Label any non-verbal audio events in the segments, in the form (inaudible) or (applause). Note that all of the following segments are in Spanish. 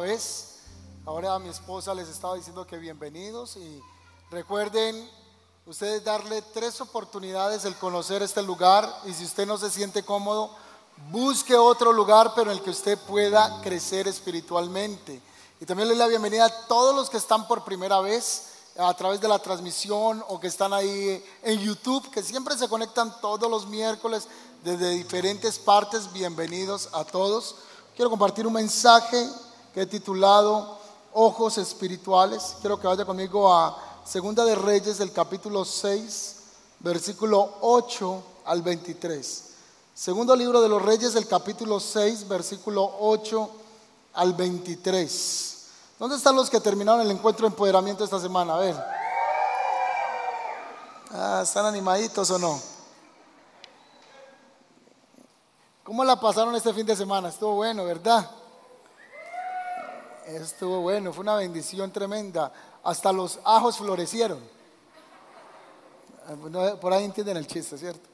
vez. Ahora mi esposa les estaba diciendo que bienvenidos y recuerden ustedes darle tres oportunidades el conocer este lugar y si usted no se siente cómodo, busque otro lugar pero en el que usted pueda crecer espiritualmente. Y también le doy la bienvenida a todos los que están por primera vez a través de la transmisión o que están ahí en YouTube, que siempre se conectan todos los miércoles desde diferentes partes. Bienvenidos a todos. Quiero compartir un mensaje que he titulado Ojos Espirituales. Quiero que vaya conmigo a Segunda de Reyes del capítulo 6, versículo 8 al 23. Segundo libro de los Reyes del capítulo 6, versículo 8 al 23. ¿Dónde están los que terminaron el encuentro de empoderamiento esta semana? A ver. Ah, ¿Están animaditos o no? ¿Cómo la pasaron este fin de semana? Estuvo bueno, ¿verdad? Estuvo bueno, fue una bendición tremenda. Hasta los ajos florecieron. Por ahí entienden el chiste, ¿cierto?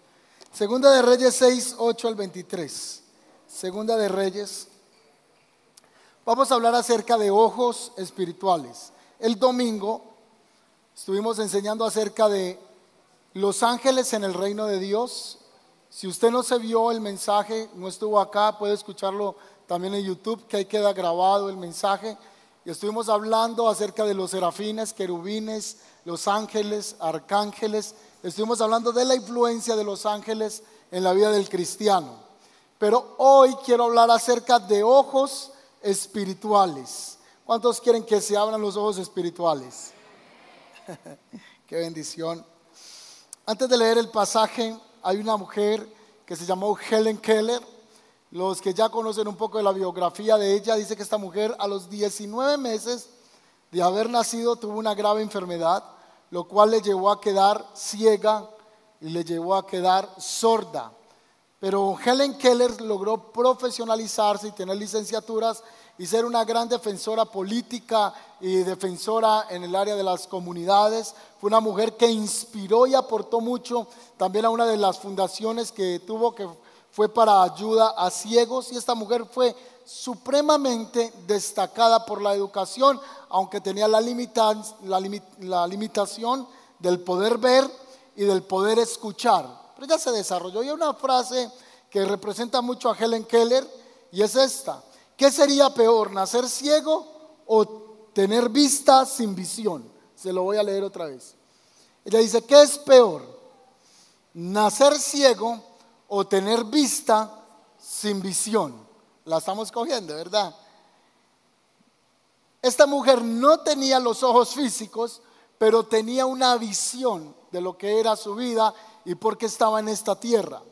Segunda de Reyes 6, 8 al 23. Segunda de Reyes. Vamos a hablar acerca de ojos espirituales. El domingo estuvimos enseñando acerca de los ángeles en el reino de Dios. Si usted no se vio el mensaje, no estuvo acá, puede escucharlo también en YouTube, que ahí queda grabado el mensaje. Y estuvimos hablando acerca de los serafines, querubines, los ángeles, arcángeles. Estuvimos hablando de la influencia de los ángeles en la vida del cristiano. Pero hoy quiero hablar acerca de ojos espirituales. ¿Cuántos quieren que se abran los ojos espirituales? (laughs) Qué bendición. Antes de leer el pasaje, hay una mujer que se llamó Helen Keller los que ya conocen un poco de la biografía de ella, dice que esta mujer a los 19 meses de haber nacido tuvo una grave enfermedad, lo cual le llevó a quedar ciega y le llevó a quedar sorda. Pero Helen Keller logró profesionalizarse y tener licenciaturas y ser una gran defensora política y defensora en el área de las comunidades. Fue una mujer que inspiró y aportó mucho también a una de las fundaciones que tuvo que fue para ayuda a ciegos y esta mujer fue supremamente destacada por la educación, aunque tenía la, limitación del poder ver y del poder escuchar. Pero ella se desarrolló y hay una frase que representa mucho a Helen Keller y es esta. ¿Qué sería peor, nacer ciego o tener vista sin visión? Se lo voy a leer otra vez. Ella dice, ¿qué es peor? Nacer ciego o tener vista sin visión. La estamos cogiendo, ¿verdad? Esta mujer no tenía los ojos físicos, pero tenía una visión de lo que era su vida y por qué estaba en esta tierra.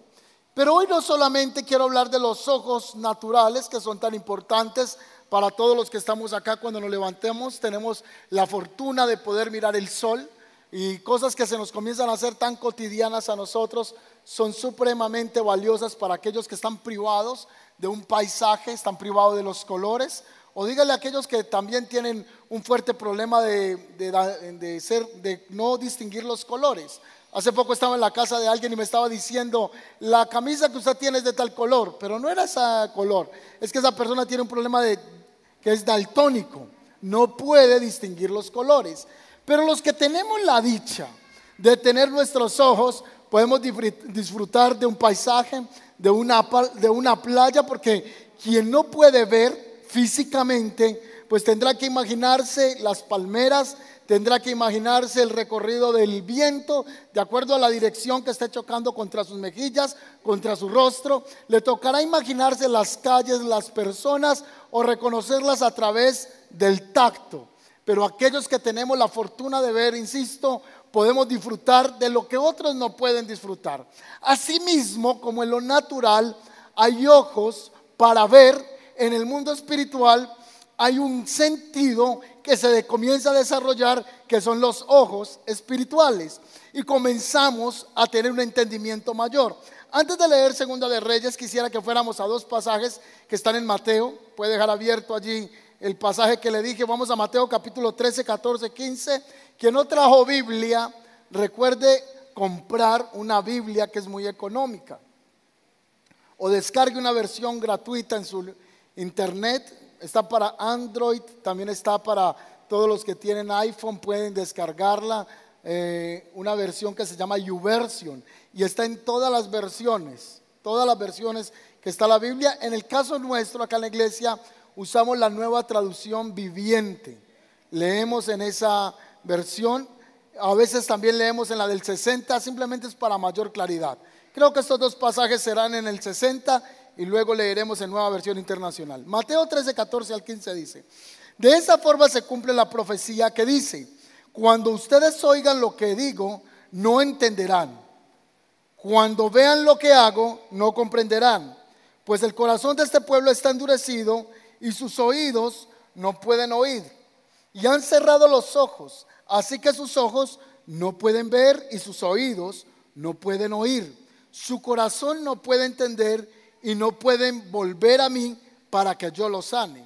Pero hoy no solamente quiero hablar de los ojos naturales que son tan importantes para todos los que estamos acá cuando nos levantemos, tenemos la fortuna de poder mirar el sol y cosas que se nos comienzan a hacer tan cotidianas a nosotros son supremamente valiosas para aquellos que están privados de un paisaje, están privados de los colores. O dígale a aquellos que también tienen un fuerte problema de, de, ser, de no distinguir los colores. Hace poco estaba en la casa de alguien y me estaba diciendo, la camisa que usted tiene es de tal color, pero no era ese color. Es que esa persona tiene un problema de, que es daltónico, no puede distinguir los colores. Pero los que tenemos la dicha de tener nuestros ojos, podemos disfrutar de un paisaje, de una, de una playa, porque quien no puede ver físicamente, pues tendrá que imaginarse las palmeras, tendrá que imaginarse el recorrido del viento, de acuerdo a la dirección que esté chocando contra sus mejillas, contra su rostro. Le tocará imaginarse las calles, las personas o reconocerlas a través del tacto. Pero aquellos que tenemos la fortuna de ver, insisto, podemos disfrutar de lo que otros no pueden disfrutar. Asimismo, como en lo natural hay ojos para ver, en el mundo espiritual hay un sentido que se comienza a desarrollar, que son los ojos espirituales. Y comenzamos a tener un entendimiento mayor. Antes de leer Segunda de Reyes, quisiera que fuéramos a dos pasajes que están en Mateo. Puede dejar abierto allí el pasaje que le dije, vamos a Mateo capítulo 13, 14, 15. Quien no trajo Biblia, recuerde comprar una Biblia que es muy económica. O descargue una versión gratuita en su internet está para Android, también está para todos los que tienen iPhone, pueden descargarla, eh, una versión que se llama YouVersion y está en todas las versiones, todas las versiones que está la Biblia. En el caso nuestro, acá en la iglesia, usamos la nueva traducción viviente. Leemos en esa versión, a veces también leemos en la del 60, simplemente es para mayor claridad. Creo que estos dos pasajes serán en el 60 y luego leeremos en nueva versión internacional. Mateo 13, 14 al 15 dice, de esa forma se cumple la profecía que dice, cuando ustedes oigan lo que digo, no entenderán. Cuando vean lo que hago, no comprenderán. Pues el corazón de este pueblo está endurecido y sus oídos no pueden oír. Y han cerrado los ojos, así que sus ojos no pueden ver y sus oídos no pueden oír. Su corazón no puede entender y no pueden volver a mí para que yo los sane.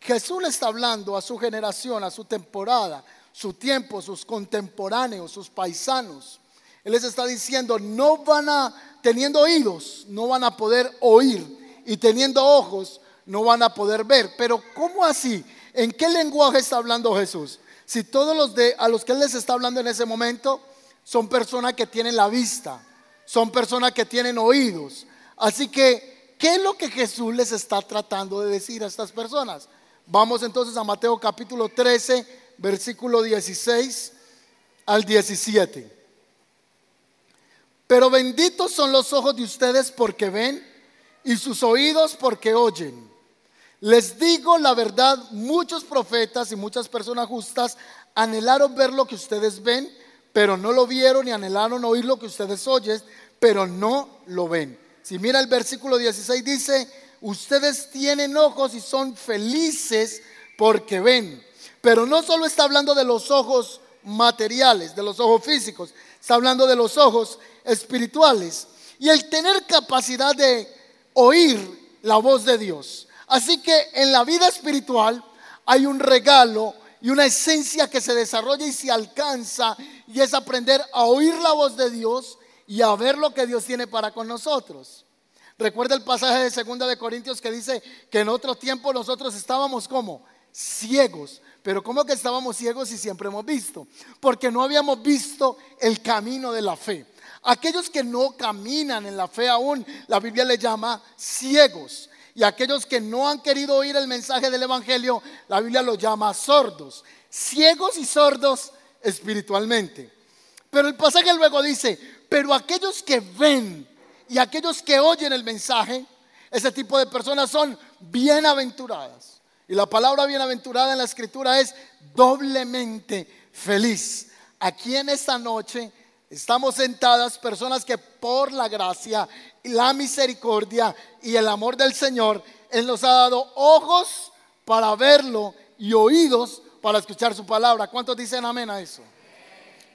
Jesús le está hablando a su generación, a su temporada, su tiempo, sus contemporáneos, sus paisanos. Él les está diciendo, no van a, teniendo oídos, no van a poder oír y teniendo ojos, no van a poder ver. Pero ¿cómo así? ¿En qué lenguaje está hablando Jesús? Si todos los de a los que él les está hablando en ese momento son personas que tienen la vista, son personas que tienen oídos. Así que ¿Qué es lo que Jesús les está tratando de decir a estas personas? Vamos entonces a Mateo capítulo 13, versículo 16 al 17. Pero benditos son los ojos de ustedes porque ven y sus oídos porque oyen. Les digo la verdad, muchos profetas y muchas personas justas anhelaron ver lo que ustedes ven, pero no lo vieron y anhelaron oír lo que ustedes oyen, pero no lo ven. Si mira el versículo 16 dice, ustedes tienen ojos y son felices porque ven. Pero no solo está hablando de los ojos materiales, de los ojos físicos, está hablando de los ojos espirituales. Y el tener capacidad de oír la voz de Dios. Así que en la vida espiritual hay un regalo y una esencia que se desarrolla y se alcanza y es aprender a oír la voz de Dios y a ver lo que Dios tiene para con nosotros. Recuerda el pasaje de Segunda de Corintios que dice que en otro tiempo nosotros estábamos como ciegos. Pero ¿cómo que estábamos ciegos si siempre hemos visto? Porque no habíamos visto el camino de la fe. Aquellos que no caminan en la fe aún, la Biblia le llama ciegos. Y aquellos que no han querido oír el mensaje del Evangelio, la Biblia los llama sordos. Ciegos y sordos espiritualmente. Pero el pasaje luego dice, pero aquellos que ven y aquellos que oyen el mensaje, ese tipo de personas son bienaventuradas. Y la palabra bienaventurada en la escritura es doblemente feliz. Aquí en esta noche estamos sentadas personas que por la gracia, la misericordia y el amor del Señor, Él nos ha dado ojos para verlo y oídos para escuchar su palabra. ¿Cuántos dicen amén a eso?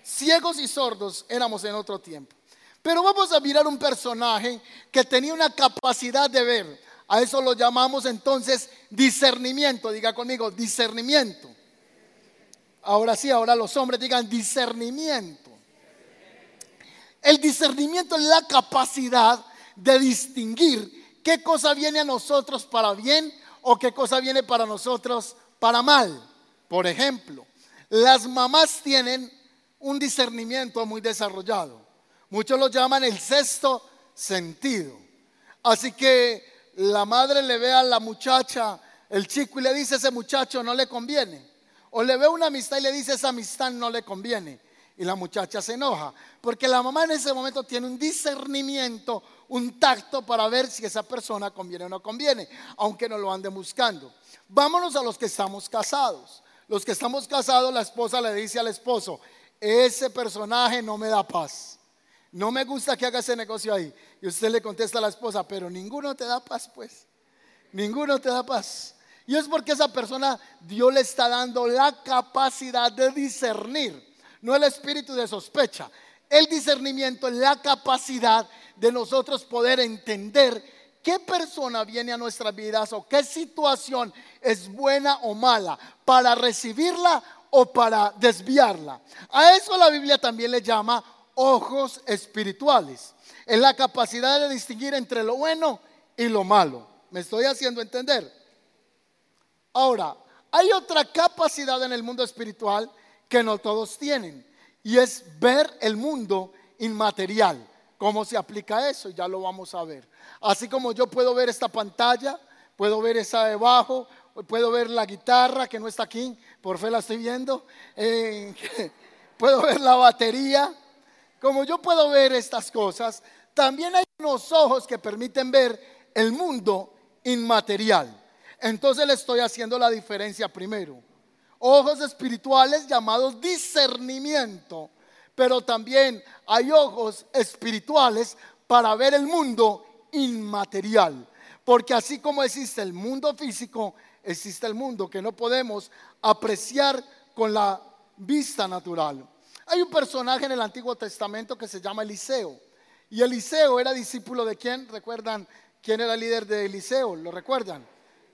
ciegos y sordos éramos en otro tiempo. Pero vamos a mirar un personaje que tenía una capacidad de ver. A eso lo llamamos entonces discernimiento. Diga conmigo, discernimiento. Ahora sí, ahora los hombres digan discernimiento. El discernimiento es la capacidad de distinguir qué cosa viene a nosotros para bien o qué cosa viene para nosotros para mal. Por ejemplo, las mamás tienen un discernimiento muy desarrollado. Muchos lo llaman el sexto sentido. Así que la madre le ve a la muchacha, el chico, y le dice, ese muchacho no le conviene. O le ve una amistad y le dice, esa amistad no le conviene. Y la muchacha se enoja, porque la mamá en ese momento tiene un discernimiento, un tacto para ver si esa persona conviene o no conviene, aunque no lo ande buscando. Vámonos a los que estamos casados. Los que estamos casados, la esposa le dice al esposo, ese personaje no me da paz. No me gusta que haga ese negocio ahí. Y usted le contesta a la esposa, pero ninguno te da paz, pues. Ninguno te da paz. Y es porque esa persona Dios le está dando la capacidad de discernir, no el espíritu de sospecha. El discernimiento es la capacidad de nosotros poder entender qué persona viene a nuestras vidas o qué situación es buena o mala para recibirla o para desviarla. A eso la Biblia también le llama ojos espirituales. Es la capacidad de distinguir entre lo bueno y lo malo. ¿Me estoy haciendo entender? Ahora, hay otra capacidad en el mundo espiritual que no todos tienen y es ver el mundo inmaterial. ¿Cómo se aplica eso? Ya lo vamos a ver. Así como yo puedo ver esta pantalla, puedo ver esa debajo, puedo ver la guitarra que no está aquí, por fe la estoy viendo, eh, (laughs) puedo ver la batería. Como yo puedo ver estas cosas, también hay unos ojos que permiten ver el mundo inmaterial. Entonces le estoy haciendo la diferencia primero. Ojos espirituales llamados discernimiento, pero también hay ojos espirituales para ver el mundo inmaterial. Porque así como existe el mundo físico, existe el mundo que no podemos apreciar con la vista natural. Hay un personaje en el Antiguo Testamento que se llama Eliseo. Y Eliseo era discípulo de quién? ¿Recuerdan quién era el líder de Eliseo? ¿Lo recuerdan?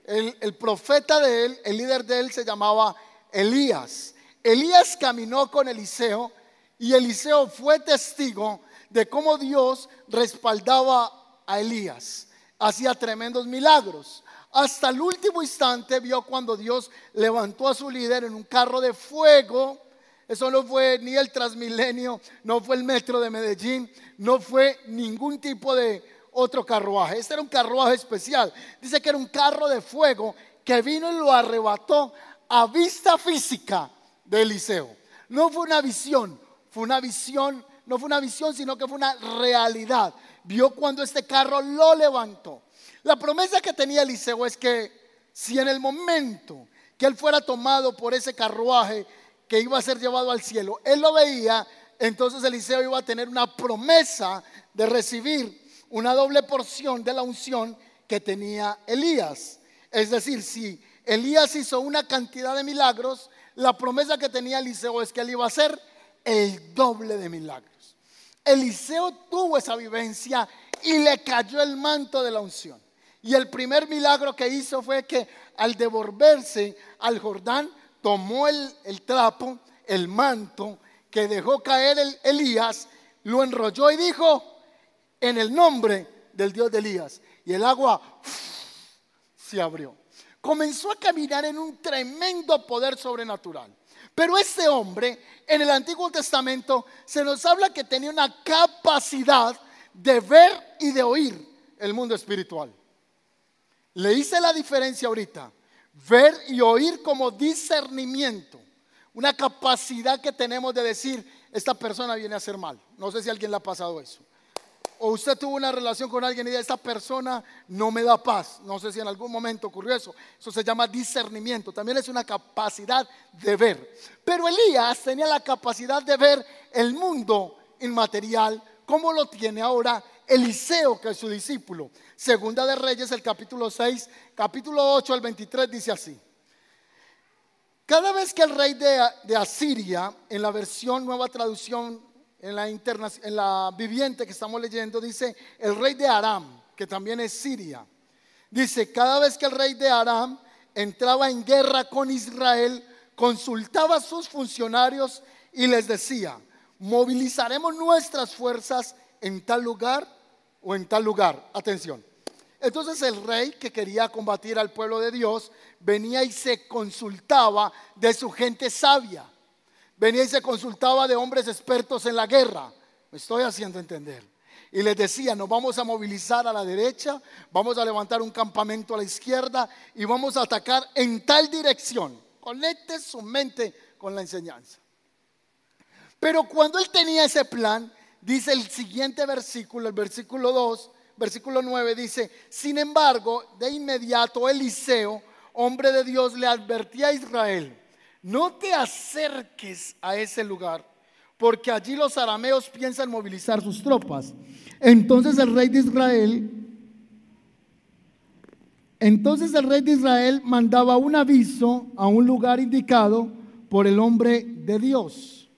El, profeta de él, el líder de él se llamaba Elías. Elías caminó con Eliseo y Eliseo fue testigo de cómo Dios respaldaba a Elías. Hacía tremendos milagros. Hasta el último instante vio cuando Dios levantó a su líder en un carro de fuego. Eso no fue ni el Transmilenio, no fue el metro de Medellín, no fue ningún tipo de otro carruaje. Este era un carruaje especial. Dice que era un carro de fuego que vino y lo arrebató a vista física de Eliseo. No fue una visión, fue una visión, no fue una visión, sino que fue una realidad. Vio cuando este carro lo levantó. La promesa que tenía Eliseo es que si en el momento que él fuera tomado por ese carruaje que iba a ser llevado al cielo, él lo veía, entonces Eliseo iba a tener una promesa de recibir una doble porción de la unción que tenía Elías. Es decir, si Elías hizo una cantidad de milagros, la promesa que tenía Eliseo es que él iba a hacer el doble de milagros. Eliseo tuvo esa vivencia y le cayó el manto de la unción. Y el primer milagro que hizo fue que al devolverse al Jordán, tomó el, trapo, el manto que dejó caer el Elías, lo enrolló y dijo, en el nombre del Dios de Elías. Y el agua se abrió. Comenzó a caminar en un tremendo poder sobrenatural. Pero este hombre, en el Antiguo Testamento, se nos habla que tenía una capacidad de ver y de oír el mundo espiritual. Le hice la diferencia ahorita. Ver y oír como discernimiento. Una capacidad que tenemos de decir, esta persona viene a hacer mal. No sé si alguien le ha pasado eso o usted tuvo una relación con alguien y dice, esta persona no me da paz. No sé si en algún momento ocurrió eso. Eso se llama discernimiento. También es una capacidad de ver. Pero Elías tenía la capacidad de ver el mundo inmaterial como lo tiene ahora Eliseo, que es su discípulo. Segunda de Reyes, el capítulo 6, capítulo 8 al 23 dice así. Cada vez que el rey de Asiria, en la versión nueva traducción en la, en la viviente que estamos leyendo, dice el rey de Aram, que también es Siria. Dice, cada vez que el rey de Aram entraba en guerra con Israel, consultaba a sus funcionarios y les decía, movilizaremos nuestras fuerzas en tal lugar o en tal lugar. Atención. Entonces el rey que quería combatir al pueblo de Dios venía y se consultaba de su gente sabia venía y se consultaba de hombres expertos en la guerra. Me estoy haciendo entender. Y les decía, nos vamos a movilizar a la derecha, vamos a levantar un campamento a la izquierda y vamos a atacar en tal dirección. Conecte su mente con la enseñanza. Pero cuando él tenía ese plan, dice el siguiente versículo, el versículo 2, versículo 9, dice, sin embargo, de inmediato Eliseo, hombre de Dios, le advertía a Israel no te acerques a ese lugar, porque allí los arameos piensan movilizar sus tropas. Entonces el rey de Israel, entonces el rey de Israel mandaba un aviso a un lugar indicado por el hombre de Dios.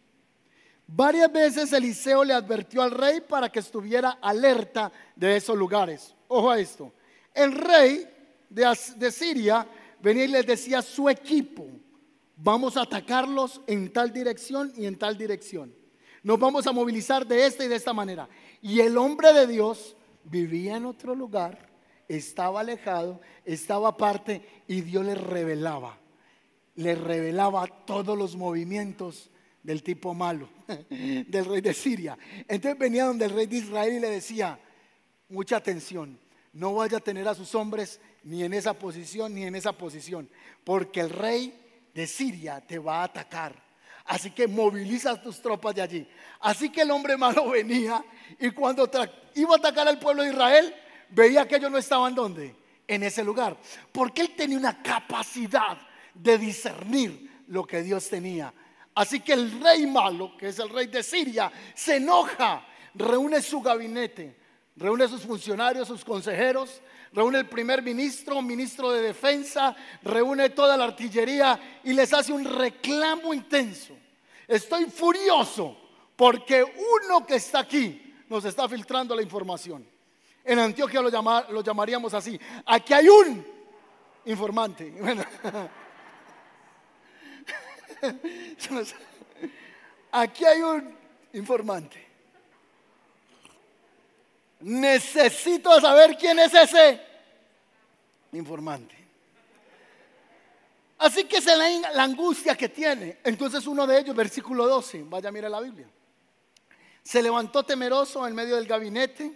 Varias veces Eliseo le advirtió al rey para que estuviera alerta de esos lugares. Ojo a esto. El rey de, Siria venía y les decía su equipo, vamos a atacarlos en tal dirección y en tal dirección. Nos vamos a movilizar de esta y de esta manera. Y el hombre de Dios vivía en otro lugar, estaba alejado, estaba aparte y Dios le revelaba, le revelaba todos los movimientos del tipo malo, (laughs) del rey de Siria. Entonces venía donde el rey de Israel y le decía, mucha atención, no vaya a tener a sus hombres ni en esa posición ni en esa posición, porque el rey de Siria te va a atacar. Así que moviliza tus tropas de allí. Así que el hombre malo (laughs) venía y cuando iba a atacar al pueblo de Israel, veía que ellos no estaban donde? En ese lugar. Porque él tenía una capacidad de discernir lo que Dios tenía. Así que el rey malo, que es el rey de Siria, se enoja, reúne su gabinete, reúne sus funcionarios, sus consejeros, reúne el primer ministro, ministro de defensa, reúne toda la artillería y les hace un reclamo intenso. Estoy furioso porque uno que está aquí nos está filtrando la información. En Antioquia lo, lo llamaríamos así. Aquí hay un informante. (laughs) (laughs) aquí hay un informante. Necesito saber quién es ese informante. Así que se la, la angustia que tiene. Entonces uno de ellos, versículo 12, vaya a mirar la Biblia. Se levantó temeroso en medio del gabinete,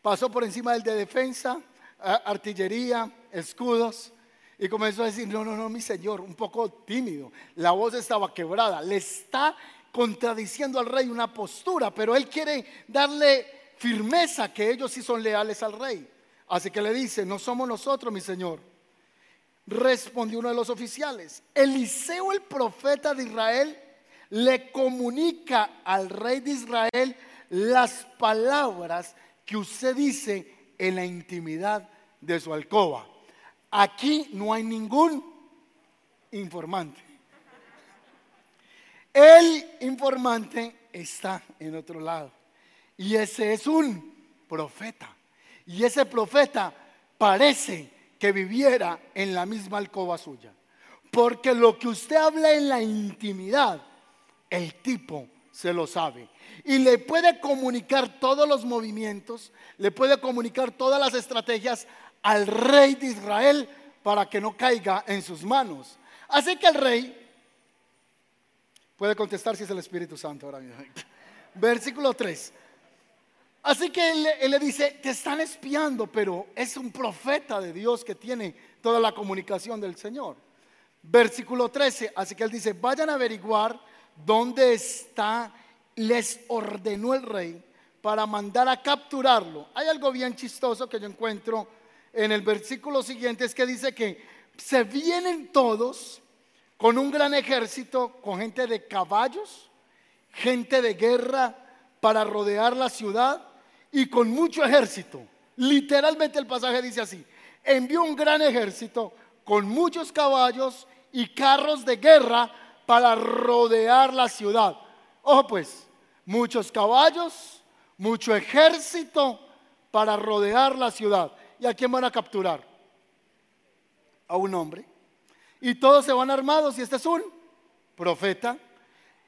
pasó por encima del de defensa, artillería, escudos, y comenzó a decir, no, no, no, mi señor, un poco tímido. La voz estaba quebrada. Le está contradiciendo al rey una postura, pero él quiere darle firmeza que ellos sí son leales al rey. Así que le dice, no somos nosotros, mi señor. Respondió uno de los oficiales. Eliseo, el profeta de Israel, le comunica al rey de Israel las palabras que usted dice en la intimidad de su alcoba. Aquí no hay ningún informante. El informante está en otro lado. Y ese es un profeta. Y ese profeta parece que viviera en la misma alcoba suya. Porque lo que usted habla en la intimidad, el tipo se lo sabe. Y le puede comunicar todos los movimientos, le puede comunicar todas las estrategias al rey de Israel para que no caiga en sus manos. Así que el rey puede contestar si es el Espíritu Santo ahora mismo. (laughs) Versículo 3. Así que él, le dice, te están espiando, pero es un profeta de Dios que tiene toda la comunicación del Señor. Versículo 13, así que él dice, vayan a averiguar dónde está, les ordenó el rey para mandar a capturarlo. Hay algo bien chistoso que yo encuentro en el versículo siguiente, es que dice que se vienen todos con un gran ejército, con gente de caballos, gente de guerra para rodear la ciudad y con mucho ejército. Literalmente el pasaje dice así, envió un gran ejército con muchos caballos y carros de guerra para rodear la ciudad. Ojo pues, muchos caballos, mucho ejército para rodear la ciudad. ¿Y a quién van a capturar? A un hombre. Y todos se van armados y este es un profeta.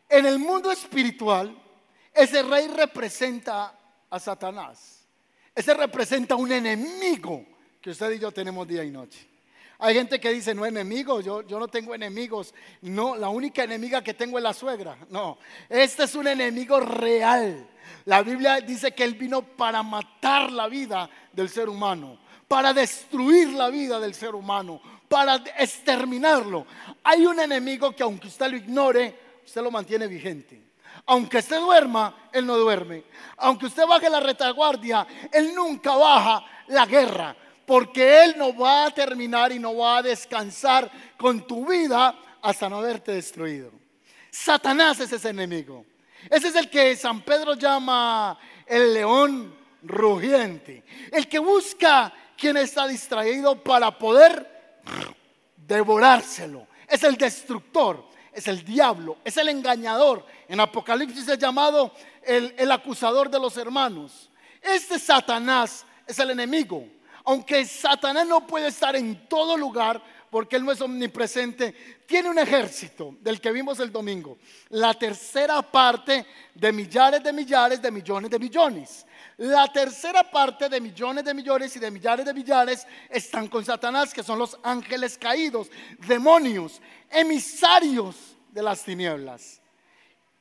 En el mundo espiritual, ese rey representa a Satanás. Ese representa un enemigo que usted y yo tenemos día y noche. Hay gente que dice, no enemigos, yo, yo no tengo enemigos. No, la única enemiga que tengo es la suegra. No, este es un enemigo real. La Biblia dice que Él vino para matar la vida del ser humano, para destruir la vida del ser humano, para exterminarlo. Hay un enemigo que aunque usted lo ignore, usted lo mantiene vigente. Aunque usted duerma, Él no duerme. Aunque usted baje la retaguardia, Él nunca baja la guerra. Porque Él no va a terminar y no va a descansar con tu vida hasta no haberte destruido. Satanás es ese enemigo. Ese es el que San Pedro llama el león rugiente. El que busca quien está distraído para poder devorárselo. Es el destructor es el diablo, es el engañador. En Apocalipsis es llamado el, el acusador de los hermanos. Este Satanás es el enemigo. Aunque Satanás no puede estar en todo lugar, porque Él no es omnipresente, tiene un ejército del que vimos el domingo. La tercera parte de millares de millares de millones de millones. La tercera parte de millones de millones y de millares de millares están con Satanás, que son los ángeles caídos, demonios, emisarios de las tinieblas.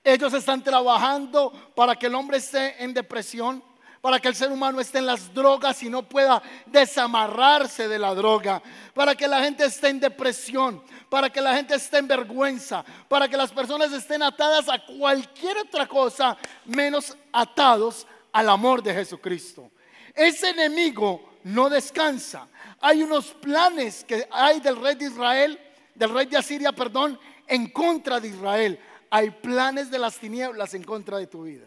Ellos están trabajando para que el hombre esté en depresión, para que el ser humano esté en las drogas y no pueda desamarrarse de la droga, para que la gente esté en depresión, para que la gente esté en vergüenza, para que las personas estén atadas a cualquier otra cosa menos atados al amor de Jesucristo. Ese enemigo no descansa. Hay unos planes que hay del rey de Israel, del rey de Asiria, perdón, en contra de Israel. Hay planes de las tinieblas en contra de tu vida.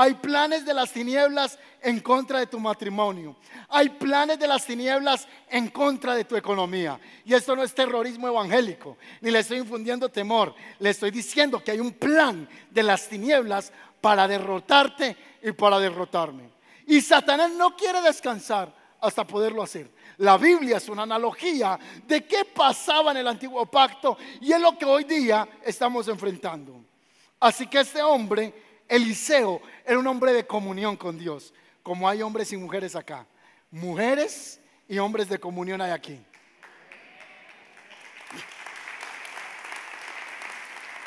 Hay planes de las tinieblas en contra de tu matrimonio. Hay planes de las tinieblas en contra de tu economía. Y esto no es terrorismo evangélico, ni le estoy infundiendo temor. Le estoy diciendo que hay un plan de las tinieblas para derrotarte y para derrotarme. Y Satanás no quiere descansar hasta poderlo hacer. La Biblia es una analogía de qué pasaba en el antiguo pacto y es lo que hoy día estamos enfrentando. Así que este hombre Eliseo era un hombre de comunión con Dios, como hay hombres y mujeres acá. Mujeres y hombres de comunión hay aquí.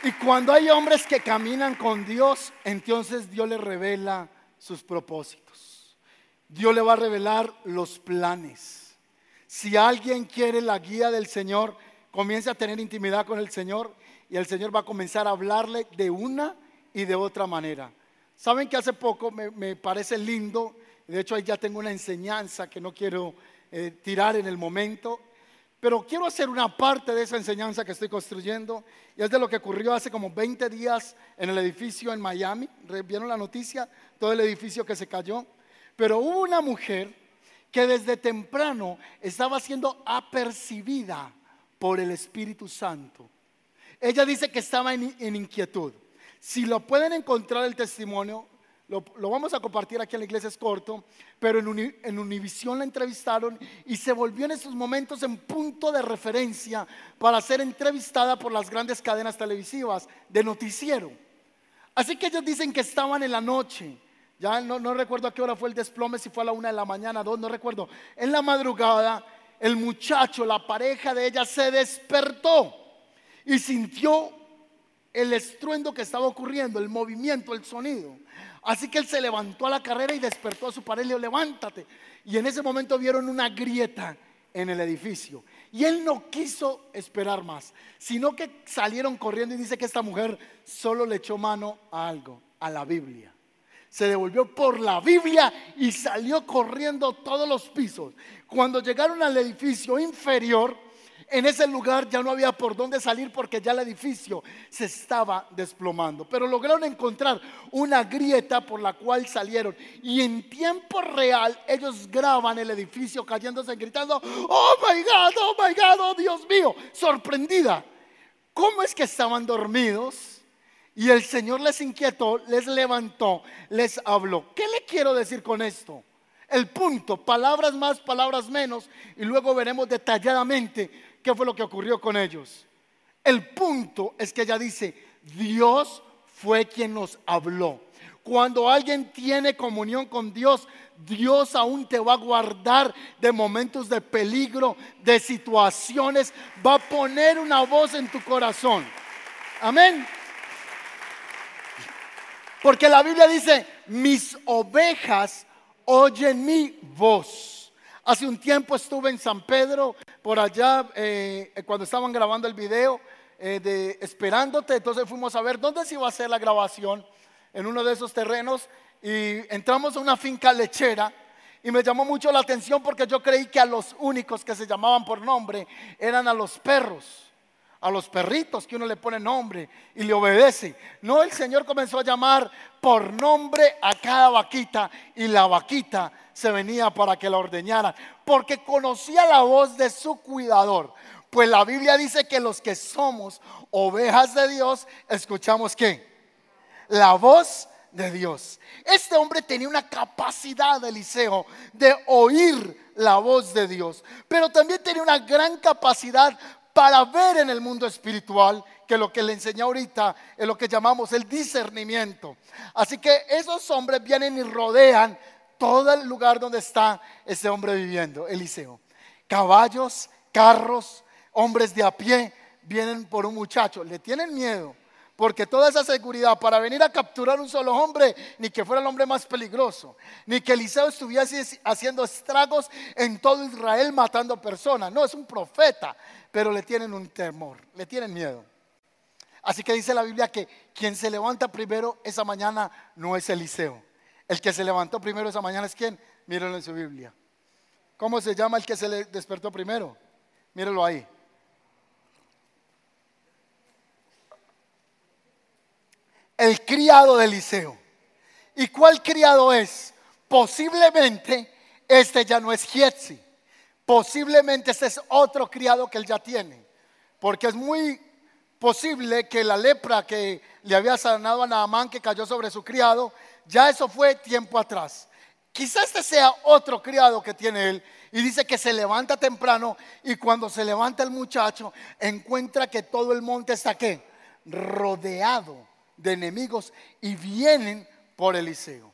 Y cuando hay hombres que caminan con Dios, entonces Dios le revela sus propósitos. Dios le va a revelar los planes. Si alguien quiere la guía del Señor, comienza a tener intimidad con el Señor y el Señor va a comenzar a hablarle de una y de otra manera. Saben que hace poco me, parece lindo, de hecho ahí ya tengo una enseñanza que no quiero eh, tirar en el momento, pero quiero hacer una parte de esa enseñanza que estoy construyendo y es de lo que ocurrió hace como 20 días en el edificio en Miami. ¿Vieron la noticia? Todo el edificio que se cayó. Pero hubo una mujer que desde temprano estaba siendo apercibida por el Espíritu Santo. Ella dice que estaba en inquietud. Si lo pueden encontrar el testimonio, lo, vamos a compartir aquí en la iglesia, es corto, pero en, en Univisión la entrevistaron y se volvió en esos momentos en punto de referencia para ser entrevistada por las grandes cadenas televisivas de noticiero. Así que ellos dicen que estaban en la noche, ya no, no recuerdo a qué hora fue el desplome, si fue a la una de la mañana, dos, no recuerdo. En la madrugada, el muchacho, la pareja de ella, se despertó y sintió el estruendo que estaba ocurriendo, el movimiento, el sonido. Así que él se levantó a la carrera y despertó a su y le dijo, levántate. Y en ese momento vieron una grieta en el edificio. Y él no quiso esperar más, sino que salieron corriendo y dice que esta mujer solo le echó mano a algo, a la Biblia. Se devolvió por la Biblia y salió corriendo todos los pisos. Cuando llegaron al edificio inferior, en ese lugar ya no había por dónde salir porque ya el edificio se estaba desplomando. Pero lograron encontrar una grieta por la cual salieron. Y en tiempo real ellos graban el edificio cayéndose, gritando, oh my God, oh my God, oh Dios mío, sorprendida. ¿Cómo es que estaban dormidos? Y el Señor les inquietó, les levantó, les habló. ¿Qué le quiero decir con esto? El punto, palabras más, palabras menos, y luego veremos detalladamente qué fue lo que ocurrió con ellos. El punto es que ella dice, Dios fue quien nos habló. Cuando alguien tiene comunión con Dios, Dios aún te va a guardar de momentos de peligro, de situaciones, va a poner una voz en tu corazón. Amén. Porque la Biblia dice, mis ovejas oyen mi voz. Hace un tiempo estuve en San Pedro, por allá, eh, cuando estaban grabando el video eh, de Esperándote. Entonces fuimos a ver dónde se iba a hacer la grabación, en uno de esos terrenos. Y entramos a una finca lechera. Y me llamó mucho la atención porque yo creí que a los únicos que se llamaban por nombre eran a los perros a los perritos que uno le pone nombre y le obedece. No, el Señor comenzó a llamar por nombre a cada vaquita y la vaquita se venía para que la ordeñara, porque conocía la voz de su cuidador. Pues la Biblia dice que los que somos ovejas de Dios, escuchamos qué? La voz de Dios. Este hombre tenía una capacidad, Eliseo, de oír la voz de Dios, pero también tenía una gran capacidad para ver en el mundo espiritual, que lo que le enseña ahorita es lo que llamamos el discernimiento. Así que esos hombres vienen y rodean todo el lugar donde está ese hombre viviendo, Eliseo. Caballos, carros, hombres de a pie vienen por un muchacho. Le tienen miedo porque toda esa seguridad para venir a capturar un solo hombre, ni que fuera el hombre más peligroso, ni que Eliseo estuviese haciendo estragos en todo Israel matando personas. No, es un profeta, pero le tienen un temor, le tienen miedo. Así que dice la Biblia que quien se levanta primero esa mañana no es Eliseo. El que se levantó primero esa mañana es quién? Mírenlo en su Biblia. ¿Cómo se llama el que se le despertó primero? Mírenlo ahí. El criado de Eliseo. ¿Y cuál criado es? Posiblemente este ya no es Gietzi. Posiblemente este es otro criado que él ya tiene. Porque es muy posible que la lepra que le había sanado a Naamán que cayó sobre su criado, ya eso fue tiempo atrás. Quizás este sea otro criado que tiene él y dice que se levanta temprano y cuando se levanta el muchacho encuentra que todo el monte está qué? Rodeado de enemigos y vienen por Eliseo.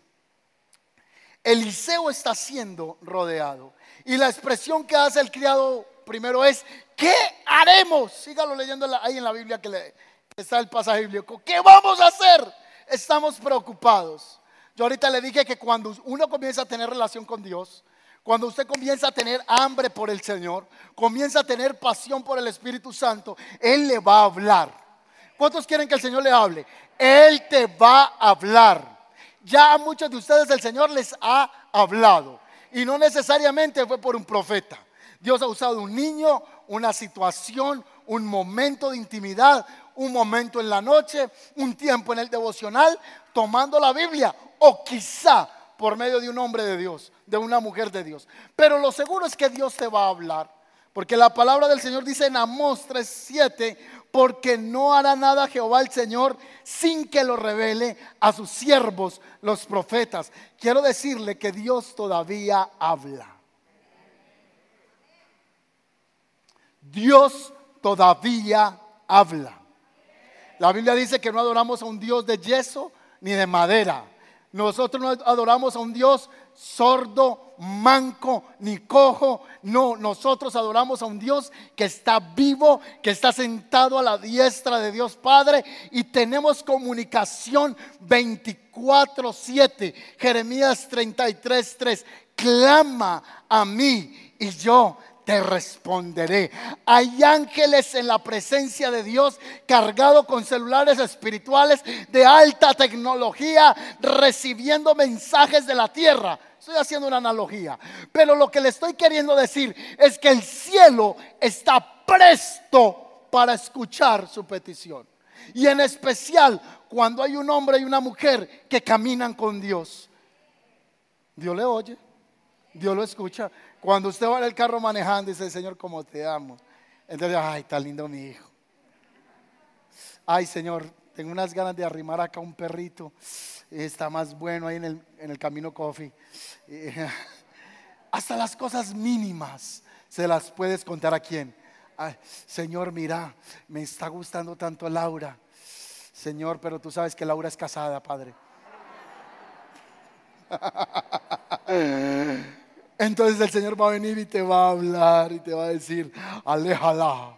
Eliseo está siendo rodeado. Y la expresión que hace el criado primero es, ¿qué haremos? Sígalo leyendo ahí en la Biblia que está el pasaje bíblico. ¿Qué vamos a hacer? Estamos preocupados. Yo ahorita le dije que cuando uno comienza a tener relación con Dios, cuando usted comienza a tener hambre por el Señor, comienza a tener pasión por el Espíritu Santo, Él le va a hablar. ¿Cuántos quieren que el Señor le hable? Él te va a hablar. Ya a muchos de ustedes el Señor les ha hablado. Y no necesariamente fue por un profeta. Dios ha usado un niño, una situación, un momento de intimidad, un momento en la noche, un tiempo en el devocional, tomando la Biblia. O quizá por medio de un hombre de Dios, de una mujer de Dios. Pero lo seguro es que Dios te va a hablar. Porque la palabra del Señor dice en Amós 3:7, porque no hará nada Jehová el Señor sin que lo revele a sus siervos, los profetas. Quiero decirle que Dios todavía habla. Dios todavía habla. La Biblia dice que no adoramos a un Dios de yeso ni de madera. Nosotros no adoramos a un Dios sordo, manco, ni cojo. No, nosotros adoramos a un Dios que está vivo, que está sentado a la diestra de Dios Padre y tenemos comunicación 24/7. Jeremías 33:3. Clama a mí y yo te responderé. Hay ángeles en la presencia de Dios cargado con celulares espirituales de alta tecnología recibiendo mensajes de la tierra. Estoy haciendo una analogía, pero lo que le estoy queriendo decir es que el cielo está presto para escuchar su petición. Y en especial cuando hay un hombre y una mujer que caminan con Dios. Dios le oye, Dios lo escucha. Cuando usted va en el carro manejando y dice, Señor, como te amo. Entonces, ay, está lindo mi hijo. Ay, Señor, tengo unas ganas de arrimar acá un perrito. Está más bueno ahí en el, en el camino coffee. (laughs) Hasta las cosas mínimas se las puedes contar a quién. señor, mira, me está gustando tanto Laura. Señor, pero tú sabes que Laura es casada, Padre. (laughs) Entonces el Señor va a venir y te va a hablar y te va a decir, aléjala.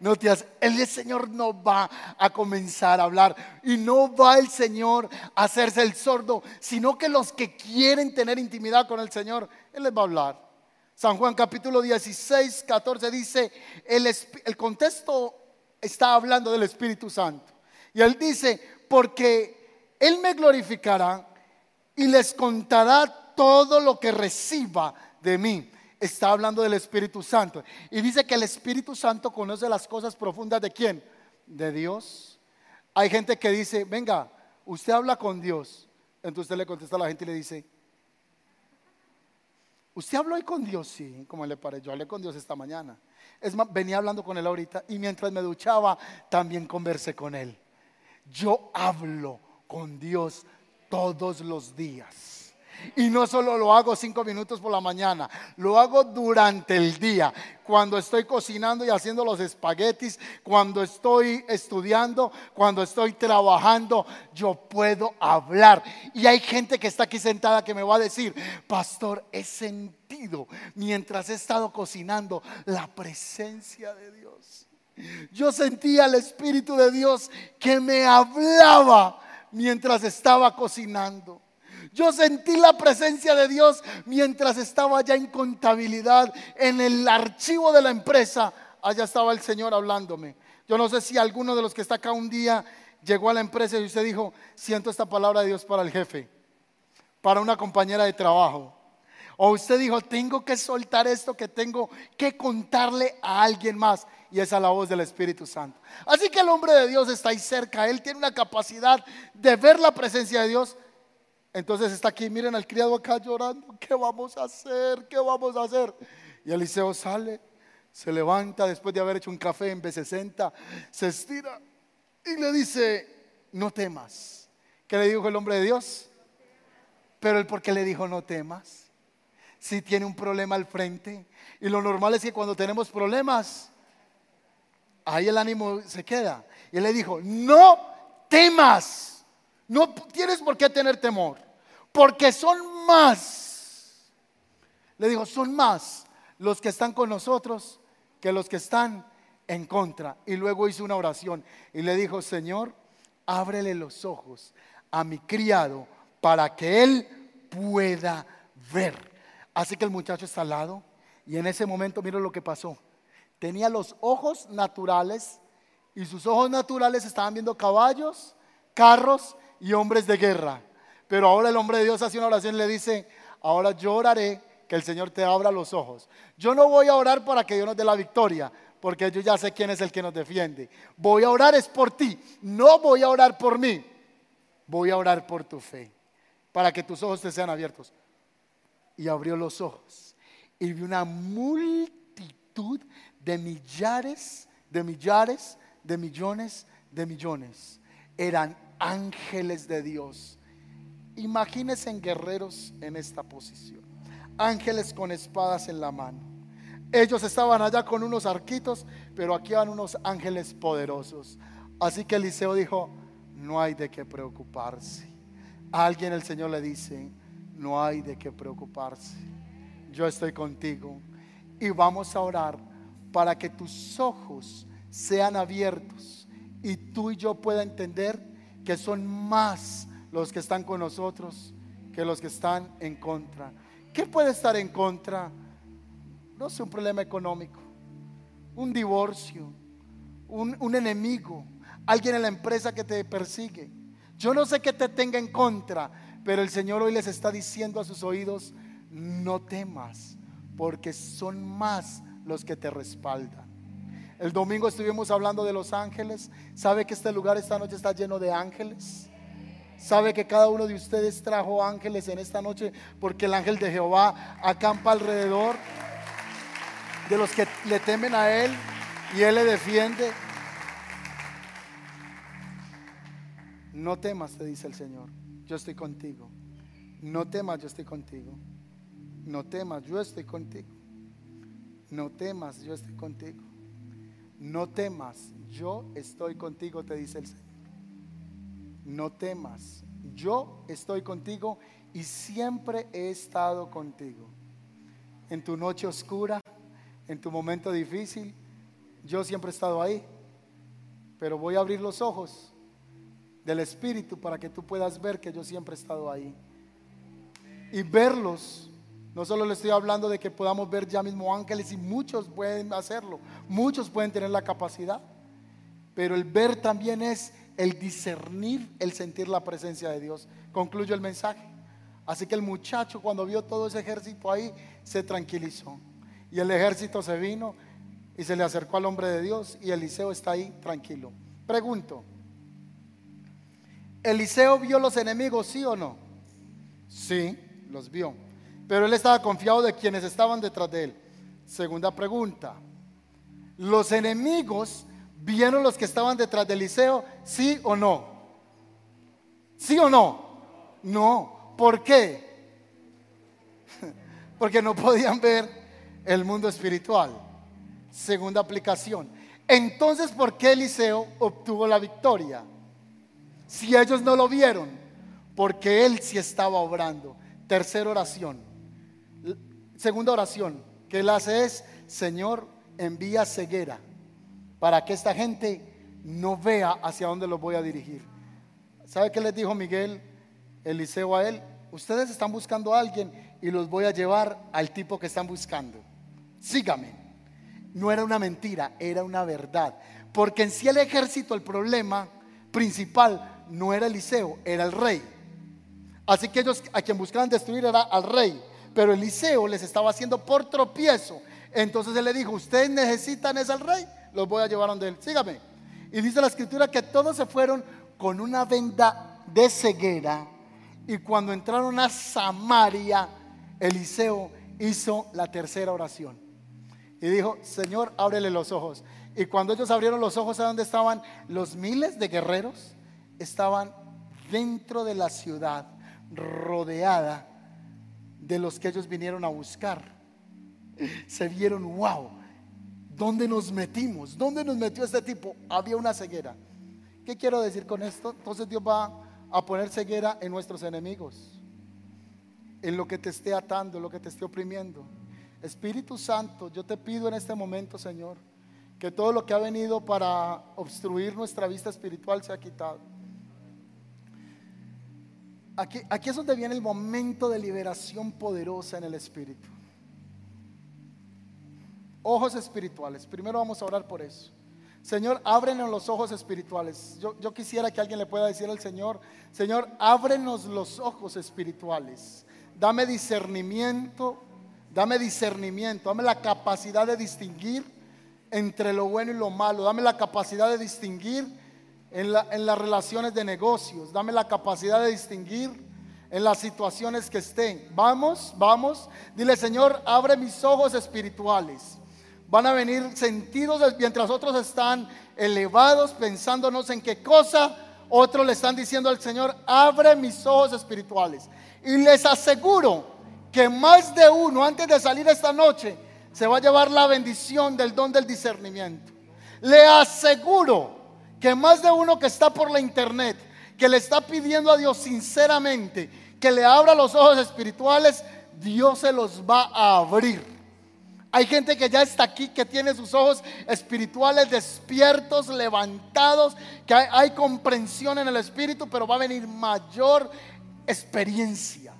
No te el Señor no va a comenzar a hablar y no va el Señor a hacerse el sordo, sino que los que quieren tener intimidad con el Señor, Él les va a hablar. San Juan capítulo 16, 14 dice, el, el contexto está hablando del Espíritu Santo. Y Él dice, porque Él me glorificará y les contará todo lo que reciba de mí. Está hablando del Espíritu Santo. Y dice que el Espíritu Santo conoce las cosas profundas de quién? De Dios. Hay gente que dice, venga, usted habla con Dios. Entonces usted le contesta a la gente y le dice, ¿usted habló hoy con Dios? Sí, como le parece. Yo hablé con Dios esta mañana. Es más, venía hablando con él ahorita y mientras me duchaba también conversé con él. Yo hablo con Dios todos los días. Y no solo lo hago cinco minutos por la mañana, lo hago durante el día. Cuando estoy cocinando y haciendo los espaguetis, cuando estoy estudiando, cuando estoy trabajando, yo puedo hablar. Y hay gente que está aquí sentada que me va a decir, pastor, he sentido mientras he estado cocinando la presencia de Dios. Yo sentía el Espíritu de Dios que me hablaba mientras estaba cocinando. Yo sentí la presencia de Dios mientras estaba ya en contabilidad, en el archivo de la empresa. Allá estaba el Señor hablándome. Yo no sé si alguno de los que está acá un día llegó a la empresa y usted dijo, siento esta palabra de Dios para el jefe, para una compañera de trabajo. O usted dijo, tengo que soltar esto que tengo que contarle a alguien más. Y esa es la voz del Espíritu Santo. Así que el hombre de Dios está ahí cerca. Él tiene una capacidad de ver la presencia de Dios. Entonces está aquí, miren al criado acá llorando. ¿Qué vamos a hacer? ¿Qué vamos a hacer? Y Eliseo sale, se levanta después de haber hecho un café en B60, se estira y le dice, no temas. ¿Qué le dijo el hombre de Dios? Pero el por qué le dijo no temas si tiene un problema al frente. Y lo normal es que cuando tenemos problemas, ahí el ánimo se queda. Y él le dijo, no temas, no tienes por qué tener temor, porque son más. Le dijo, son más los que están con nosotros que los que están en contra. Y luego hizo una oración y le dijo, Señor, ábrele los ojos a mi criado para que él pueda ver. Así que el muchacho está al lado y en ese momento mira lo que pasó. Tenía los ojos naturales y sus ojos naturales estaban viendo caballos, carros y hombres de guerra. Pero ahora el hombre de Dios hace una oración y le dice, ahora yo oraré que el Señor te abra los ojos. Yo no voy a orar para que Dios nos dé la victoria, porque yo ya sé quién es el que nos defiende. Voy a orar es por ti, no voy a orar por mí. Voy a orar por tu fe, para que tus ojos te sean abiertos y abrió los ojos y vio una multitud de millares, de millares, de millones, de millones. Eran ángeles de Dios. Imagínense en guerreros en esta posición. Ángeles con espadas en la mano. Ellos estaban allá con unos arquitos, pero aquí van unos ángeles poderosos. Así que Eliseo dijo, no hay de qué preocuparse. A alguien el Señor le dice, no hay de qué preocuparse. Yo estoy contigo y vamos a orar para que tus ojos sean abiertos y tú y yo pueda entender que son más los que están con nosotros que los que están en contra. ¿Qué puede estar en contra? No sé, un problema económico, un divorcio, un, un enemigo, alguien en la empresa que te persigue. Yo no sé qué te tenga en contra, pero el Señor hoy les está diciendo a sus oídos, no temas, porque son más los que te respaldan. El domingo estuvimos hablando de los ángeles. ¿Sabe que este lugar esta noche está lleno de ángeles? ¿Sabe que cada uno de ustedes trajo ángeles en esta noche? Porque el ángel de Jehová acampa alrededor de los que le temen a Él y Él le defiende. No temas, te dice el Señor yo estoy contigo. No temas, yo estoy contigo. No temas, yo estoy contigo. No temas, yo estoy contigo. No temas, yo estoy contigo, te dice el Señor. No temas, yo estoy contigo y siempre he estado contigo. En tu noche oscura, en tu momento difícil, yo siempre he estado ahí. Pero voy a abrir los ojos del Espíritu para que tú puedas ver que yo siempre he estado ahí. Y verlos, no solo le estoy hablando de que podamos ver ya mismo ángeles y muchos pueden hacerlo, muchos pueden tener la capacidad, pero el ver también es el discernir, el sentir la presencia de Dios. Concluyo el mensaje. Así que el muchacho cuando vio todo ese ejército ahí, se tranquilizó. Y el ejército se vino y se le acercó al hombre de Dios y Eliseo está ahí tranquilo. Pregunto, ¿Eliseo vio los enemigos, sí o no? Sí, los vio. Pero él estaba confiado de quienes estaban detrás de él. Segunda pregunta. ¿Los enemigos vieron los que estaban detrás de Eliseo, sí o no? ¿Sí o no? No. ¿Por qué? (laughs) porque no podían ver el mundo espiritual. Segunda aplicación. Entonces, ¿por qué Eliseo obtuvo la victoria? Si ellos no lo vieron, porque él sí estaba obrando. Tercera oración. Segunda oración que él hace es, Señor, envía ceguera para que esta gente no vea hacia dónde los voy a dirigir. ¿Sabe qué les dijo Miguel Eliseo a él? Ustedes están buscando a alguien y los voy a llevar al tipo que están buscando. Sígame. No era una mentira, era una verdad. Porque en sí el ejército, el problema principal no era Eliseo, era el rey. Así que ellos a quien buscaban destruir era al rey. Pero Eliseo les estaba haciendo por tropiezo. Entonces él le dijo, ustedes necesitan es al rey, los voy a llevar donde él. Sígame. Y dice la escritura que todos se fueron con una venda de ceguera. Y cuando entraron a Samaria, Eliseo hizo la tercera oración. Y dijo, Señor, ábrele los ojos. Y cuando ellos abrieron los ojos, ¿a dónde estaban? Los miles de guerreros estaban dentro de la ciudad, rodeada de los que ellos vinieron a buscar. Se vieron, wow, ¿dónde nos metimos? ¿Dónde nos metió este tipo? Había una ceguera. ¿Qué quiero decir con esto? Entonces Dios va a poner ceguera en nuestros enemigos, en lo que te esté atando, en lo que te esté oprimiendo. Espíritu Santo, yo te pido en este momento, Señor, que todo lo que ha venido para obstruir nuestra vista espiritual sea quitado. Aquí, aquí es donde viene el momento de liberación poderosa en el Espíritu. Ojos espirituales. Primero vamos a orar por eso. Señor, ábrenos los ojos espirituales. Yo, yo, quisiera que alguien le pueda decir al Señor, Señor, ábrenos los ojos espirituales. Dame discernimiento, dame discernimiento, dame la capacidad de distinguir entre lo bueno y lo malo. Dame la capacidad de distinguir en, en las relaciones de negocios. Dame la capacidad de distinguir en las situaciones que estén. Vamos, vamos. Dile, Señor, abre mis ojos espirituales van a venir sentidos mientras otros están elevados pensando no sé en qué cosa, otros le están diciendo al Señor, abre mis ojos espirituales. Y les aseguro que más de uno antes de salir esta noche se va a llevar la bendición del don del discernimiento. Le aseguro que más de uno que está por la internet, que le está pidiendo a Dios sinceramente que le abra los ojos espirituales, Dios se los va a abrir. Hay gente que ya está aquí, que tiene sus ojos espirituales despiertos, levantados, que hay, comprensión en el espíritu, pero va a venir mayor experiencia.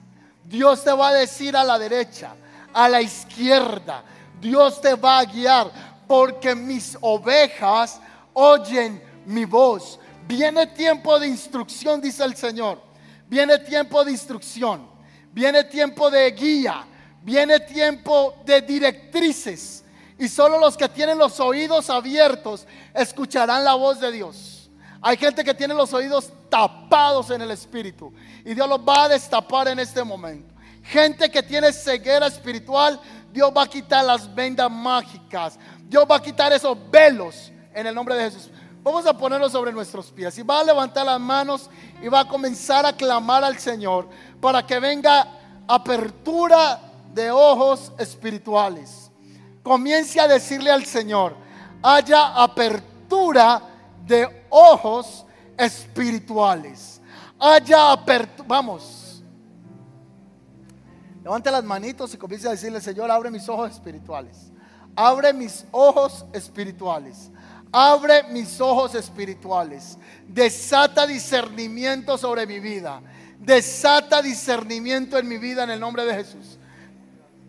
Dios te va a decir a la derecha, a la izquierda. Dios te va a guiar porque mis ovejas oyen mi voz. Viene tiempo de instrucción, dice el Señor. Viene tiempo de instrucción. Viene tiempo de guía Viene tiempo de directrices y solo los que tienen los oídos abiertos escucharán la voz de Dios. Hay gente que tiene los oídos tapados en el espíritu y Dios los va a destapar en este momento. Gente que tiene ceguera espiritual, Dios va a quitar las vendas mágicas. Dios va a quitar esos velos en el nombre de Jesús. Vamos a ponerlos sobre nuestros pies y va a levantar las manos y va a comenzar a clamar al Señor para que venga apertura de ojos espirituales. Comience a decirle al Señor, haya apertura de ojos espirituales. Haya apertura, vamos. Levante las manitos y comience a decirle, Señor, abre mis ojos espirituales. Abre mis ojos espirituales. Abre mis ojos espirituales. Desata discernimiento sobre mi vida. Desata discernimiento en mi vida en el nombre de Jesús.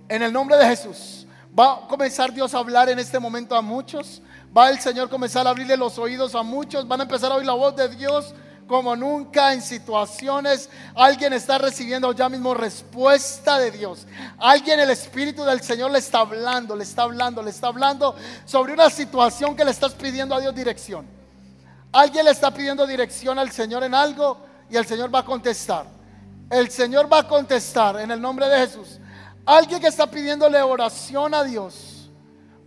En el nombre de Jesús. Va a comenzar Dios a hablar en este momento a muchos. Va el Señor a comenzar a abrirle los oídos a muchos. Van a empezar a oír la voz de Dios como nunca en situaciones. Alguien está recibiendo ya mismo respuesta de Dios. Alguien, el Espíritu del Señor le está hablando, le está hablando, le está hablando sobre una situación que le estás pidiendo a Dios dirección. Alguien le está pidiendo dirección al Señor en algo y el Señor va a contestar. El Señor va a contestar en el nombre de Jesús. Alguien que está pidiéndole oración a Dios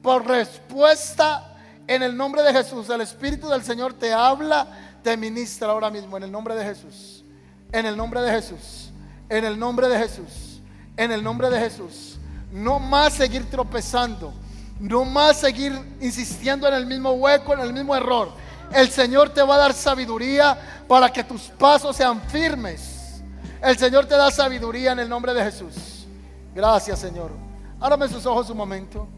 por respuesta en el nombre de Jesús. El Espíritu del Señor te habla, te ministra ahora mismo en el nombre de Jesús. En el nombre de Jesús. En el nombre de Jesús. en el nombre de Jesús. No más seguir tropezando. No más seguir insistiendo en el mismo hueco, en el mismo error. El Señor te va a dar sabiduría para que tus pasos sean firmes. El Señor te da sabiduría en el nombre de Jesús. Gracias, Señor. Ábrame sus ojos un momento.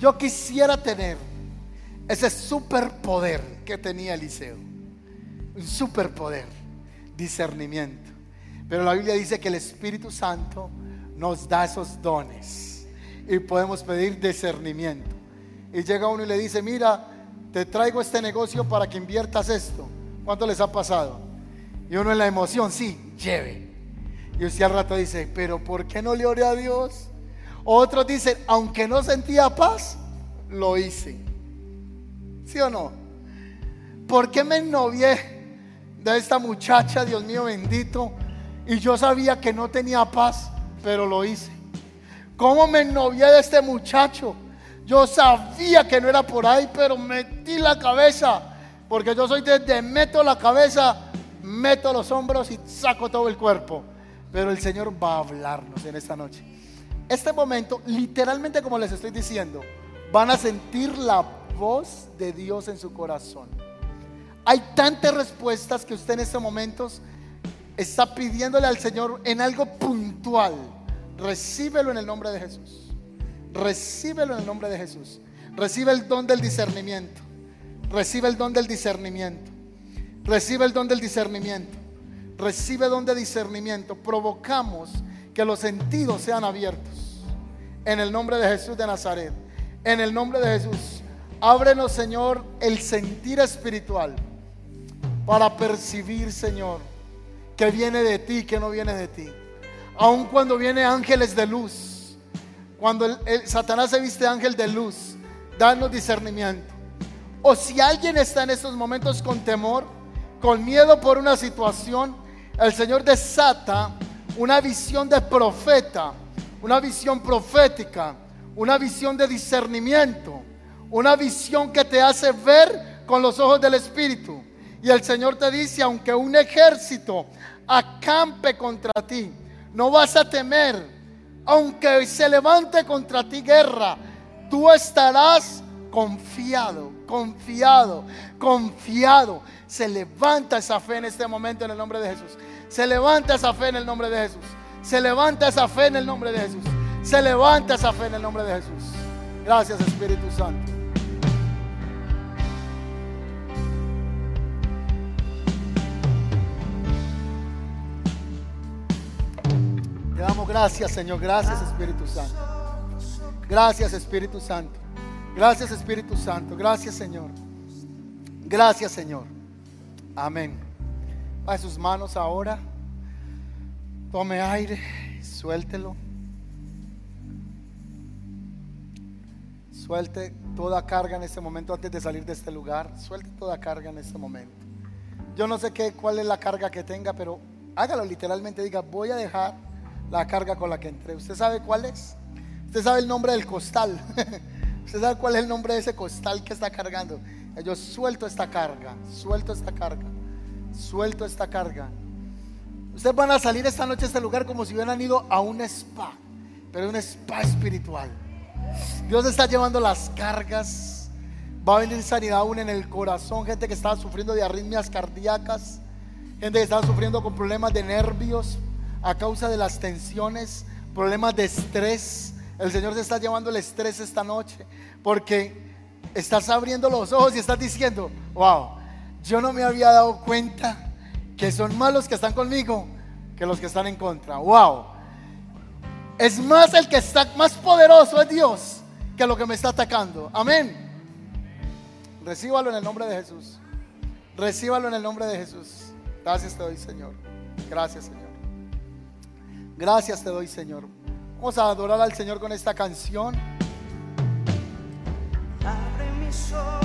Yo quisiera tener ese superpoder que tenía Eliseo. Un superpoder, discernimiento. Pero la Biblia dice que el Espíritu Santo nos da esos dones y podemos pedir discernimiento. Y llega uno y le dice, mira, te traigo este negocio para que inviertas esto. ¿Cuánto les ha pasado? Y uno en la emoción, sí, lleve. Y usted al rato dice, pero ¿por qué no le oré a Dios? Otros dicen, aunque no sentía paz, lo hice. ¿Sí o no? ¿Por qué me ennovié de esta muchacha, Dios mío bendito? Y yo sabía que no tenía paz, pero lo hice. ¿Cómo me ennovié de este muchacho? Yo sabía que no era por ahí, pero metí la cabeza. Porque yo soy desde meto la cabeza, meto los hombros y saco todo el cuerpo. Pero el Señor va a hablarnos en esta noche. Este momento, literalmente como les estoy diciendo, van a sentir la voz de Dios en su corazón. Hay tantas respuestas que usted en estos momentos está pidiéndole al Señor en algo puntual. Recíbelo en el nombre de Jesús. Recíbelo en el nombre de Jesús. Recibe el don del discernimiento. Recibe el don del discernimiento. Recibe el don del discernimiento. Recibe don de discernimiento. Provocamos que los sentidos sean abiertos. En el nombre de Jesús de Nazaret. En el nombre de Jesús. Ábrenos, Señor, el sentir espiritual para percibir, Señor, que viene de ti, que no viene de ti. Aun cuando viene ángeles de luz, cuando Satanás se viste ángel de luz, danos discernimiento. O si alguien está en estos momentos con temor, con miedo por una situación, el Señor desata una visión de profeta, una visión profética, una visión de discernimiento, una visión que te hace ver con los ojos del Espíritu. Y el Señor te dice, aunque un ejército acampe contra ti, no vas a temer. Aunque se levante contra ti guerra, tú estarás confiado, confiado, confiado. Se levanta esa fe en este momento en el nombre de Jesús. Se levanta esa fe en el nombre de Jesús. Se levanta esa fe en el nombre de Jesús. Se levanta esa fe en el nombre de Jesús. Gracias Espíritu Santo. Te damos gracias, Señor. Gracias, Espíritu Santo. Gracias, Espíritu Santo. Gracias, Espíritu Santo. Gracias, Señor. Gracias, Señor. Amén. A sus manos ahora. Tome aire. Suéltelo. Suelte toda carga en este momento antes de salir de este lugar. Suelte toda carga en este momento. Yo no sé qué, cuál es la carga que tenga, pero hágalo literalmente. Diga, voy a dejar la carga con la que entré. ¿Usted sabe cuál es? Usted sabe el nombre del costal. (laughs) ¿Usted sabe cuál es el nombre de ese costal que está cargando? Yo suelto esta carga, suelto esta carga, suelto esta carga. Ustedes van a salir esta noche a este lugar como si hubieran ido a un spa, pero un spa espiritual. Dios está llevando las cargas. Va a venir sanidad aún en el corazón. Gente que está sufriendo de arritmias cardíacas. Gente que está sufriendo con problemas de nervios a causa de las tensiones, problemas de estrés. El Señor te está llevando el estrés esta noche porque estás abriendo los ojos y estás diciendo, wow, yo no me había dado cuenta que son más los que están conmigo que los que están en contra. Wow. Es más el que está más poderoso es Dios que lo que me está atacando. Amén. Recíbalo en el nombre de Jesús. Recíbalo en el nombre de Jesús. Gracias te doy, Señor. Gracias, Señor. Gracias te doy, Señor. Vamos a adorar al Señor con esta canción. Abre mis ojos,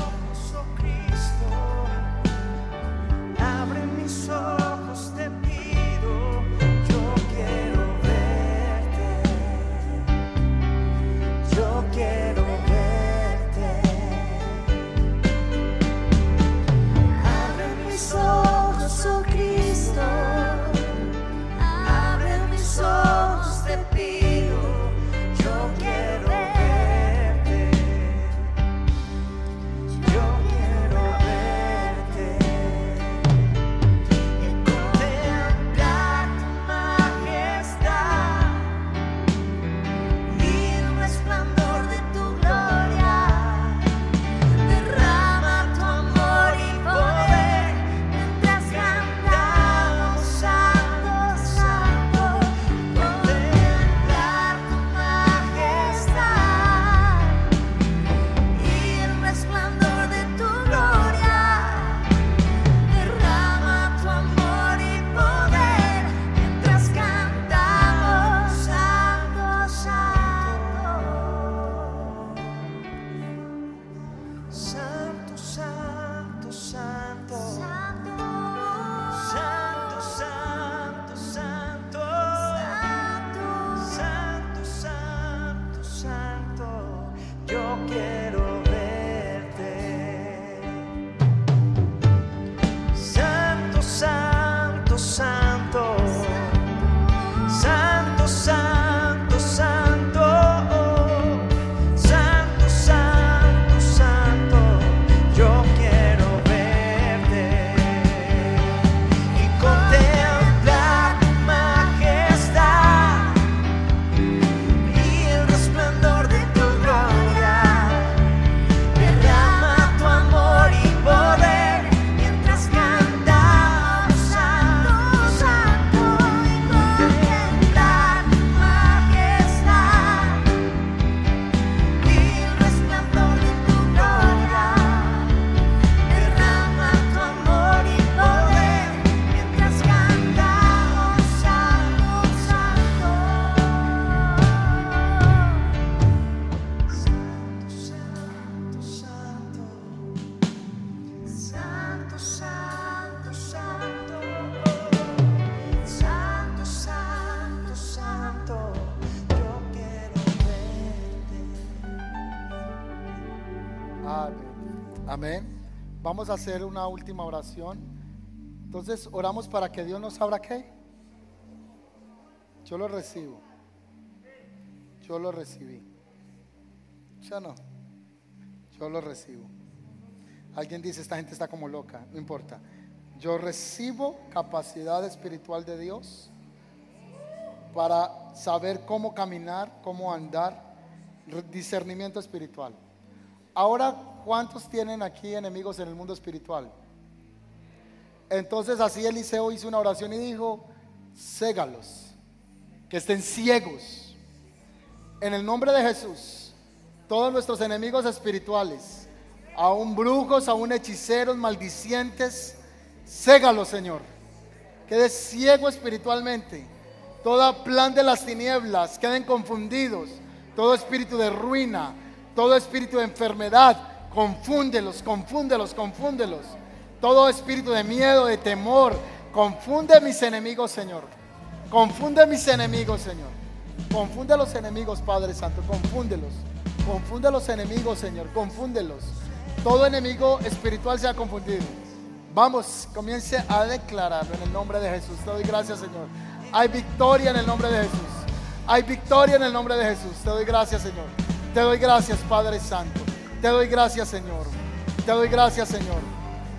hacer una última oración. Entonces oramos para que Dios nos abra qué. Yo lo recibo. Yo lo recibí. ¿Sí o no? Yo lo recibo. Alguien dice, esta gente está como loca. No importa. Yo recibo capacidad espiritual de Dios para saber cómo caminar, cómo andar, discernimiento espiritual. Ahora, ¿cuántos tienen aquí enemigos en el mundo espiritual? Entonces así Eliseo hizo una oración y dijo, ségalos, que estén ciegos. En el nombre de Jesús, todos nuestros enemigos espirituales, aún brujos, aún hechiceros, maldicientes, ségalos, Señor. Quede ciego espiritualmente. Todo plan de las tinieblas, queden confundidos. Todo espíritu de ruina, todo espíritu de enfermedad, confúndelos, confúndelos, confúndelos. Todo espíritu de miedo, de temor, confunde mis enemigos, Señor. Confunde mis enemigos, Señor. Confunde a los enemigos, Padre Santo, confúndelos. Confunde a los enemigos, Señor, confúndelos. Todo enemigo espiritual se ha confundido. Vamos, comience a declararlo en el nombre de Jesús. Te doy gracias, Señor. Hay victoria en el nombre de Jesús. Hay victoria en el nombre de Jesús. Te doy gracias, Señor. Te doy gracias, Padre Santo. Te doy gracias, Señor. Te doy gracias, Señor.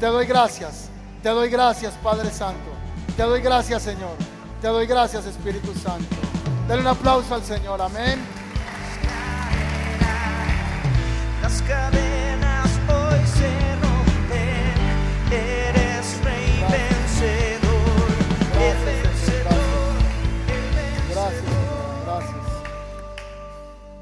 Te doy gracias. Te doy gracias, Padre Santo. Te doy gracias, Señor. Te doy gracias, Espíritu Santo. Dale un aplauso al Señor. Amén.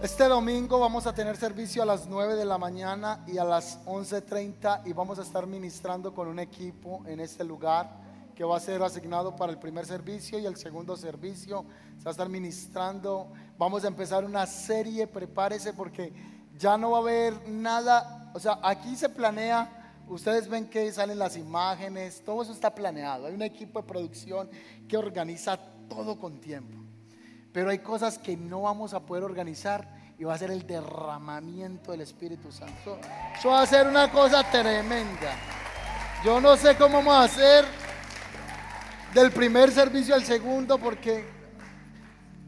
Este domingo vamos a tener servicio a las 9 de la mañana y a las 11.30 y vamos a estar ministrando con un equipo en este lugar que va a ser asignado para el primer servicio y el segundo servicio. Se va a estar ministrando. Vamos a empezar una serie, prepárese porque ya no va a haber nada. O sea, aquí se planea, ustedes ven que salen las imágenes, todo eso está planeado. Hay un equipo de producción que organiza todo con tiempo. Pero hay cosas que no vamos a poder organizar y va a ser el derramamiento del Espíritu Santo. Eso va a ser una cosa tremenda. Yo no sé cómo vamos a hacer del primer servicio al segundo porque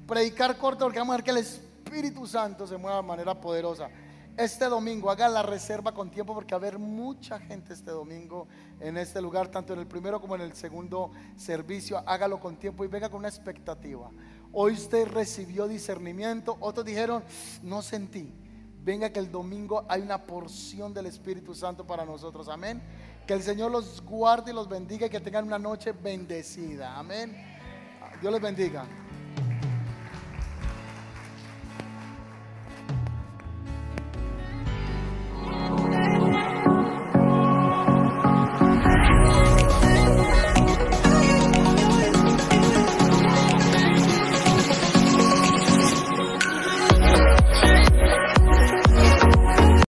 predicar corto porque vamos a ver que el Espíritu Santo se mueva de manera poderosa. Este domingo haga la reserva con tiempo porque va a haber mucha gente este domingo en este lugar, tanto en el primero como en el segundo servicio. Hágalo con tiempo y venga con una expectativa. Hoy usted recibió discernimiento, otros dijeron, no sentí. Venga que el domingo hay una porción del Espíritu Santo para nosotros. Amén. Que el Señor los guarde y los bendiga y que tengan una noche bendecida. Amén. Dios les bendiga.